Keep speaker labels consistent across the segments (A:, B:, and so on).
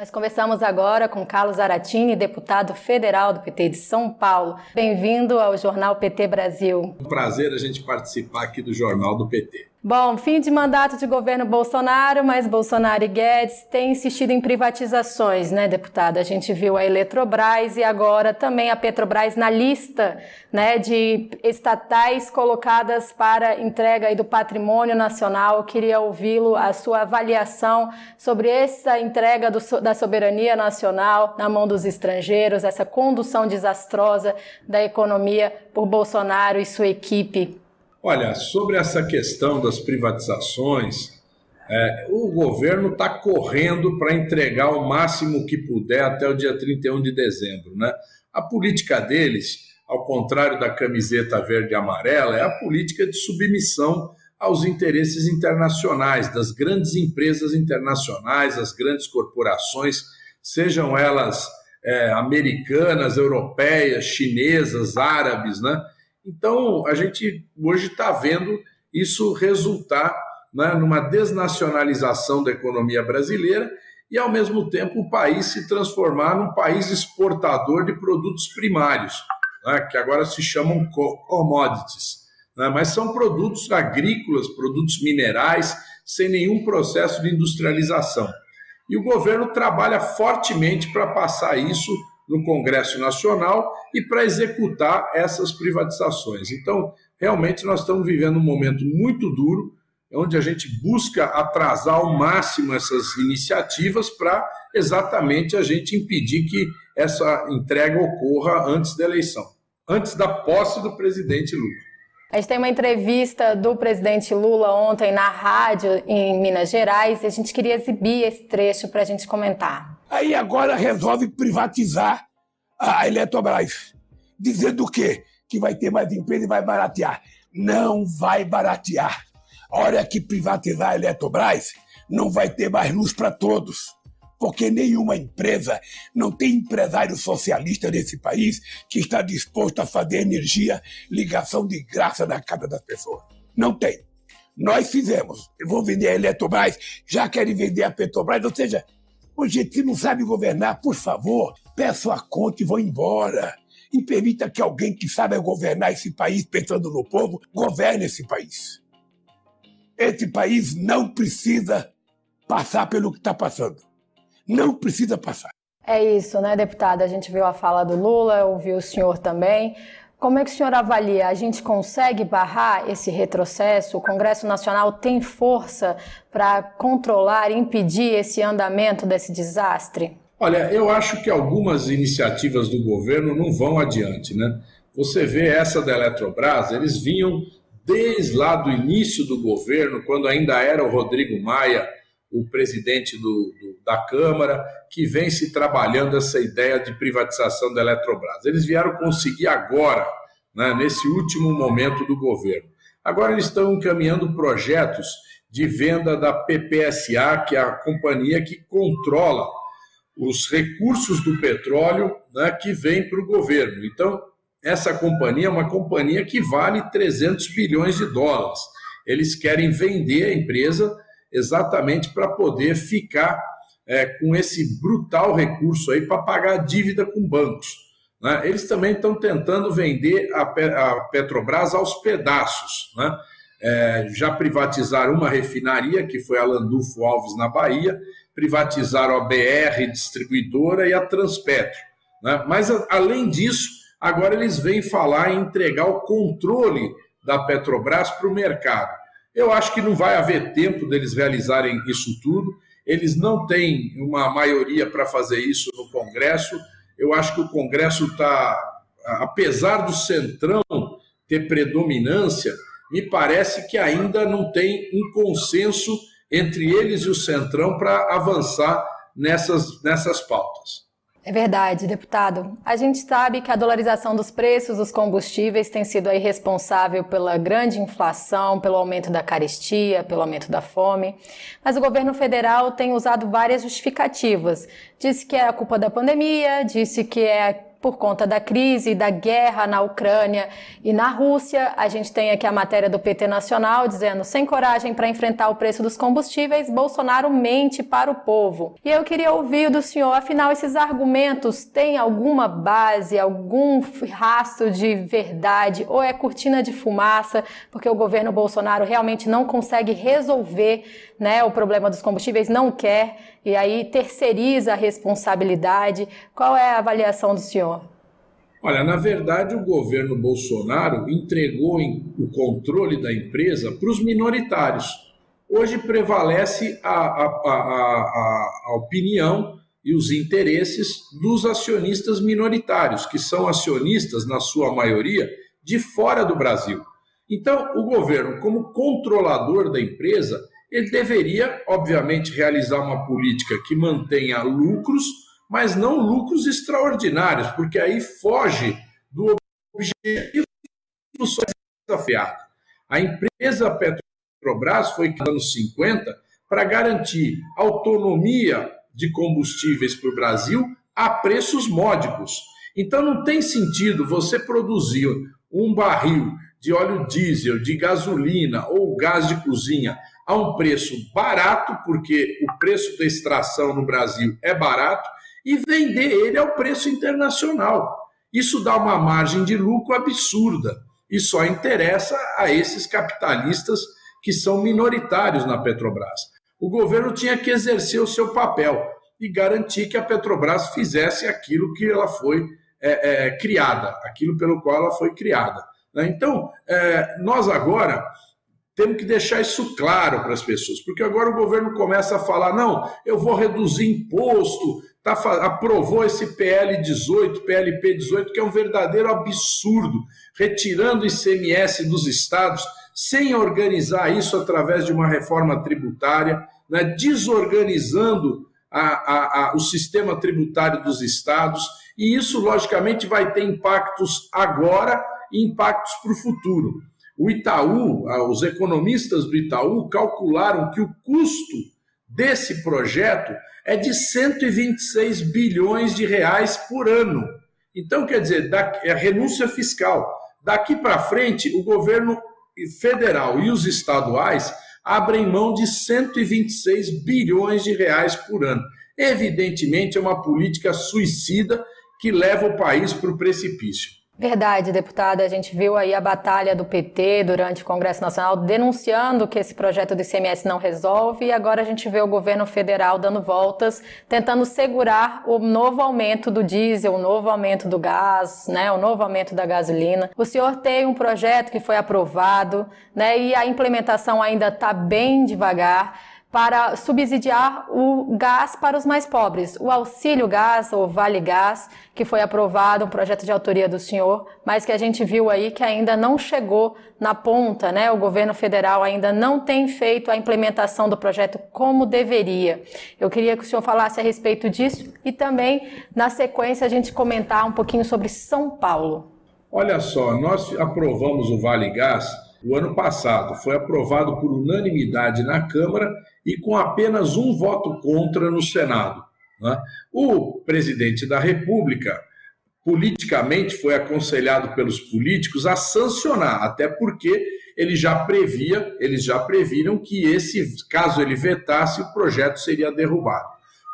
A: Nós conversamos agora com Carlos Aratini, deputado federal do PT de São Paulo. Bem-vindo ao Jornal PT Brasil.
B: Um prazer a gente participar aqui do Jornal do PT.
A: Bom, fim de mandato de governo Bolsonaro, mas Bolsonaro e Guedes têm insistido em privatizações, né, deputado? A gente viu a Eletrobras e agora também a Petrobras na lista, né, de estatais colocadas para entrega do patrimônio nacional. Eu queria ouvi-lo, a sua avaliação sobre essa entrega do, da soberania nacional na mão dos estrangeiros, essa condução desastrosa da economia por Bolsonaro e sua equipe.
B: Olha, sobre essa questão das privatizações, é, o governo está correndo para entregar o máximo que puder até o dia 31 de dezembro. Né? A política deles, ao contrário da camiseta verde e amarela, é a política de submissão aos interesses internacionais, das grandes empresas internacionais, as grandes corporações, sejam elas é, americanas, europeias, chinesas, árabes, né? Então, a gente hoje está vendo isso resultar né, numa desnacionalização da economia brasileira e, ao mesmo tempo, o país se transformar num país exportador de produtos primários, né, que agora se chamam commodities. Né, mas são produtos agrícolas, produtos minerais, sem nenhum processo de industrialização. E o governo trabalha fortemente para passar isso no Congresso Nacional e para executar essas privatizações. Então, realmente, nós estamos vivendo um momento muito duro, onde a gente busca atrasar ao máximo essas iniciativas para exatamente a gente impedir que essa entrega ocorra antes da eleição, antes da posse do presidente Lula.
A: A gente tem uma entrevista do presidente Lula ontem na rádio em Minas Gerais e a gente queria exibir esse trecho para a gente comentar.
C: Aí agora resolve privatizar a Eletrobras, dizendo o quê? Que vai ter mais empresa e vai baratear. Não vai baratear. A hora que privatizar a Eletrobras, não vai ter mais luz para todos. Porque nenhuma empresa, não tem empresário socialista nesse país que está disposto a fazer energia, ligação de graça na casa das pessoas. Não tem. Nós fizemos. Vou vender a Eletrobras, já querem vender a Petrobras, ou seja, Ô, gente, se não sabe governar, por favor, peça a conta e vão embora. E permita que alguém que sabe governar esse país, pensando no povo, governe esse país. Esse país não precisa passar pelo que está passando. Não precisa passar.
A: É isso, né, deputada? A gente viu a fala do Lula, ouviu o senhor também. Como é que o senhor avalia? A gente consegue barrar esse retrocesso? O Congresso Nacional tem força para controlar impedir esse andamento desse desastre?
B: Olha, eu acho que algumas iniciativas do governo não vão adiante, né? Você vê essa da Eletrobras, eles vinham desde lá do início do governo, quando ainda era o Rodrigo Maia o presidente do, do, da Câmara, que vem se trabalhando essa ideia de privatização da Eletrobras. Eles vieram conseguir agora, né, nesse último momento do governo. Agora eles estão encaminhando projetos de venda da PPSA, que é a companhia que controla os recursos do petróleo né, que vem para o governo. Então, essa companhia é uma companhia que vale 300 bilhões de dólares. Eles querem vender a empresa exatamente para poder ficar é, com esse brutal recurso aí para pagar a dívida com bancos. Né? Eles também estão tentando vender a, a, Petrobras aos pedaços. Né? É, já privatizaram uma refinaria, que foi a Landulfo Alves, na Bahia, privatizaram a BR Distribuidora e a Transpetro. Né? Mas, a, além disso, agora eles vêm falar em entregar o controle da Petrobras para o mercado. Eu acho que não vai haver tempo deles realizarem isso tudo. Eles não têm uma maioria para fazer isso no Congresso. Eu acho que o Congresso está, apesar do Centrão ter predominância, me parece que ainda não tem um consenso entre eles e o Centrão para avançar nessas, nessas pautas.
A: É verdade, deputado. A gente sabe que a dolarização dos preços dos combustíveis tem sido aí responsável pela grande inflação, pelo aumento da carestia, pelo aumento da fome. Mas o governo federal tem usado várias justificativas. Disse que é a culpa da pandemia, disse que é por conta da crise, da guerra na Ucrânia e na Rússia. A gente tem aqui a matéria do PT Nacional dizendo: sem coragem para enfrentar o preço dos combustíveis, Bolsonaro mente para o povo. E eu queria ouvir do senhor, afinal, esses argumentos têm alguma base, algum rastro de verdade ou é cortina de fumaça, porque o governo Bolsonaro realmente não consegue resolver né, o problema dos combustíveis, não quer e aí terceiriza a responsabilidade. Qual é a avaliação do senhor?
B: Olha, na verdade, o governo Bolsonaro entregou o controle da empresa para os minoritários. Hoje prevalece a, a, a, a, opinião e os interesses dos acionistas minoritários, que são acionistas, na sua maioria, de fora do Brasil. Então, o governo, como controlador da empresa, ele deveria, obviamente, realizar uma política que mantenha lucros, mas não lucros extraordinários, porque aí foge do objetivo desafiado. A empresa Petrobras foi nos anos 50 para garantir autonomia de combustíveis para o Brasil a preços módicos. Então não tem sentido você produzir um barril de óleo diesel, de gasolina ou gás de cozinha a um preço barato, porque o preço da extração no Brasil é barato, e vender ele ao preço internacional. Isso dá uma margem de lucro absurda e só interessa a esses capitalistas que são minoritários na Petrobras. O governo tinha que exercer o seu papel e garantir que a Petrobras fizesse aquilo que ela foi é, é, criada, aquilo pelo qual ela foi criada. Né? Então, é, nós agora temos que deixar isso claro para as pessoas, porque agora o governo começa a falar: não, eu vou reduzir imposto, tá, aprovou esse PL 18, PLP 18, que é um verdadeiro absurdo, retirando ICMS dos estados, sem organizar isso através de uma reforma tributária, né, desorganizando a, a, a, o sistema tributário dos estados, e isso, logicamente, vai ter impactos agora e impactos para o futuro. O Itaú, os economistas do Itaú calcularam que o custo desse projeto é de 126 bilhões de reais por ano. Então, quer dizer, é renúncia fiscal. Daqui para frente, o governo federal e os estaduais abrem mão de 126 bilhões de reais por ano. Evidentemente, é uma política suicida que leva o país para o precipício.
A: Verdade, deputada. A gente viu aí a batalha do PT durante o Congresso Nacional denunciando que esse projeto do ICMS não resolve e agora a gente vê o governo federal dando voltas, tentando segurar o novo aumento do diesel, o novo aumento do gás, né, o novo aumento da gasolina. O senhor tem um projeto que foi aprovado, né, e a implementação ainda está bem devagar para subsidiar o gás para os mais pobres. O auxílio gás ou vale gás, que foi aprovado, um projeto de autoria do senhor, mas que a gente viu aí que ainda não chegou na ponta, né? O governo federal ainda não tem feito a implementação do projeto como deveria. Eu queria que o senhor falasse a respeito disso e também, na sequência, a gente comentar um pouquinho sobre São Paulo.
B: Olha só, nós aprovamos o Vale Gás o ano passado. Foi aprovado por unanimidade na Câmara e com apenas um voto contra no Senado. Né? O presidente da República, politicamente, foi aconselhado pelos políticos a sancionar, até porque ele já previa, eles já previram que esse, caso ele vetasse, o projeto seria derrubado.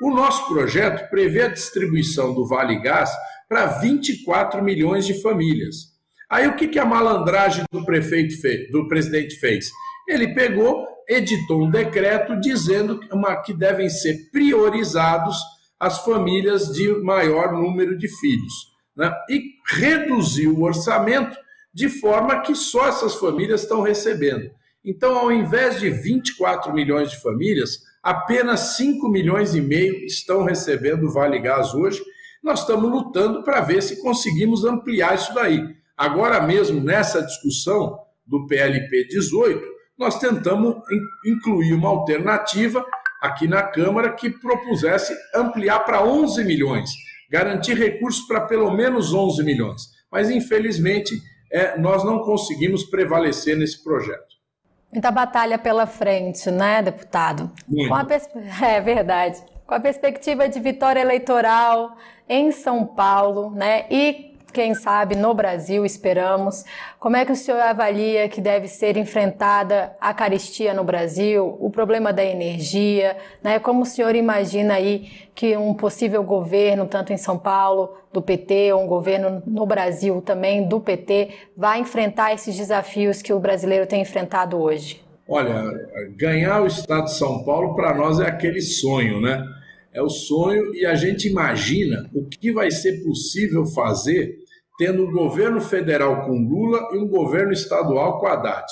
B: O nosso projeto prevê a distribuição do Vale Gás para 24 milhões de famílias. Aí o que, que a malandragem do prefeito fez, do presidente fez? Ele pegou, editou um decreto dizendo que devem ser priorizados as famílias de maior número de filhos. Né? E reduziu o orçamento de forma que só essas famílias estão recebendo. Então, ao invés de 24 milhões de famílias, apenas 5 milhões e meio estão recebendo o Vale Gás hoje. Nós estamos lutando para ver se conseguimos ampliar isso daí. Agora mesmo, nessa discussão do PLP 18, nós tentamos incluir uma alternativa aqui na Câmara que propusesse ampliar para 11 milhões, garantir recursos para pelo menos 11 milhões. Mas, infelizmente, é, nós não conseguimos prevalecer nesse projeto.
A: Muita batalha pela frente, né, deputado?
B: Muito.
A: É verdade. Com com a perspectiva de vitória eleitoral em São Paulo, né? E quem sabe no Brasil, esperamos. Como é que o senhor avalia que deve ser enfrentada a caristia no Brasil, o problema da energia, né? Como o senhor imagina aí que um possível governo, tanto em São Paulo, do PT, ou um governo no Brasil também do PT, vai enfrentar esses desafios que o brasileiro tem enfrentado hoje?
B: Olha, ganhar o estado de São Paulo para nós é aquele sonho, né? É o sonho e a gente imagina o que vai ser possível fazer tendo um governo federal com Lula e um governo estadual com Haddad.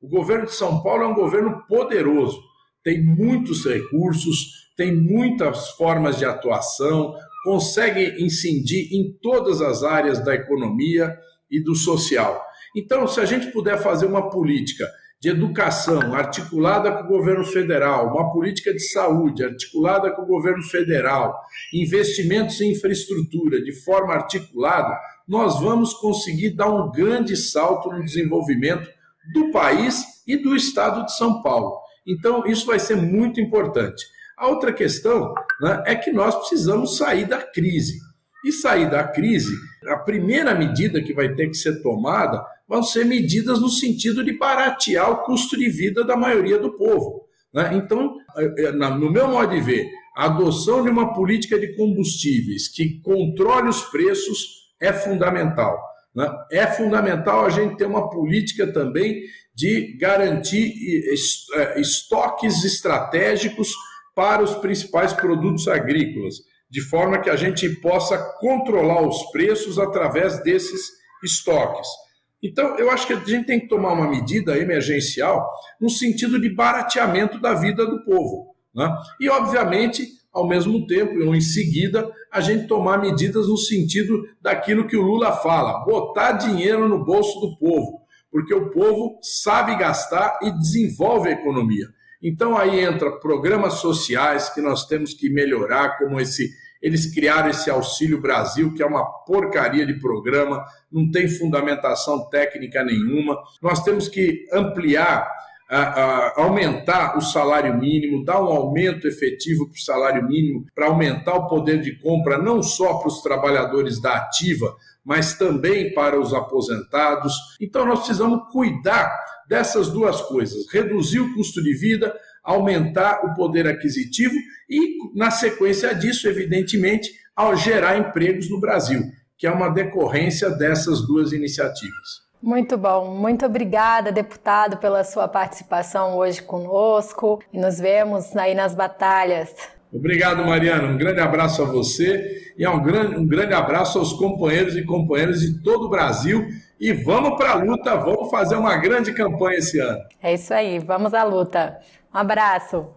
B: O governo de São Paulo é um governo poderoso, tem muitos recursos, tem muitas formas de atuação, consegue incidir em todas as áreas da economia e do social. Então, se a gente puder fazer uma política de educação articulada com o governo federal, uma política de saúde articulada com o governo federal, investimentos em infraestrutura de forma articulada, nós vamos conseguir dar um grande salto no desenvolvimento do país e do estado de São Paulo. Então, isso vai ser muito importante. A outra questão né, é que nós precisamos sair da crise. E sair da crise, a primeira medida que vai ter que ser tomada vão ser medidas no sentido de baratear o custo de vida da maioria do povo. Né? Então, é, é, no meu modo de ver, a adoção de uma política de combustíveis que controle os preços é fundamental. Né? É fundamental a gente ter uma política também de garantir é, estoques estratégicos para os principais produtos agrícolas, de forma que a gente possa controlar os preços através desses estoques. Então, eu acho que a gente tem que tomar uma medida emergencial no sentido de barateamento da vida do povo. Né? E, obviamente, ao mesmo tempo, ou em seguida, a gente tomar medidas no sentido daquilo que o Lula fala: botar dinheiro no bolso do povo, porque o povo sabe gastar e desenvolve a economia. Então, aí entra programas sociais que nós temos que melhorar, como esse eles criaram esse Auxílio Brasil, que é uma porcaria de programa, não tem fundamentação técnica nenhuma. Nós temos que ampliar aumentar o salário mínimo, dar um aumento efetivo para o salário mínimo, para aumentar o poder de compra não só para os trabalhadores da ativa, mas também para os aposentados. Então nós precisamos cuidar dessas duas coisas: reduzir o custo de vida, aumentar o poder aquisitivo e, na sequência disso, evidentemente, ao gerar empregos no Brasil, que é uma decorrência dessas duas iniciativas.
A: Muito bom, muito obrigada, deputado, pela sua participação hoje conosco e nos vemos aí nas batalhas.
B: Obrigado, Mariana. Um grande abraço a você e um grande, um grande abraço aos companheiros e companheiras de todo o Brasil. E vamos para a luta, vamos fazer uma grande campanha esse ano.
A: É isso aí, vamos à luta. Um abraço.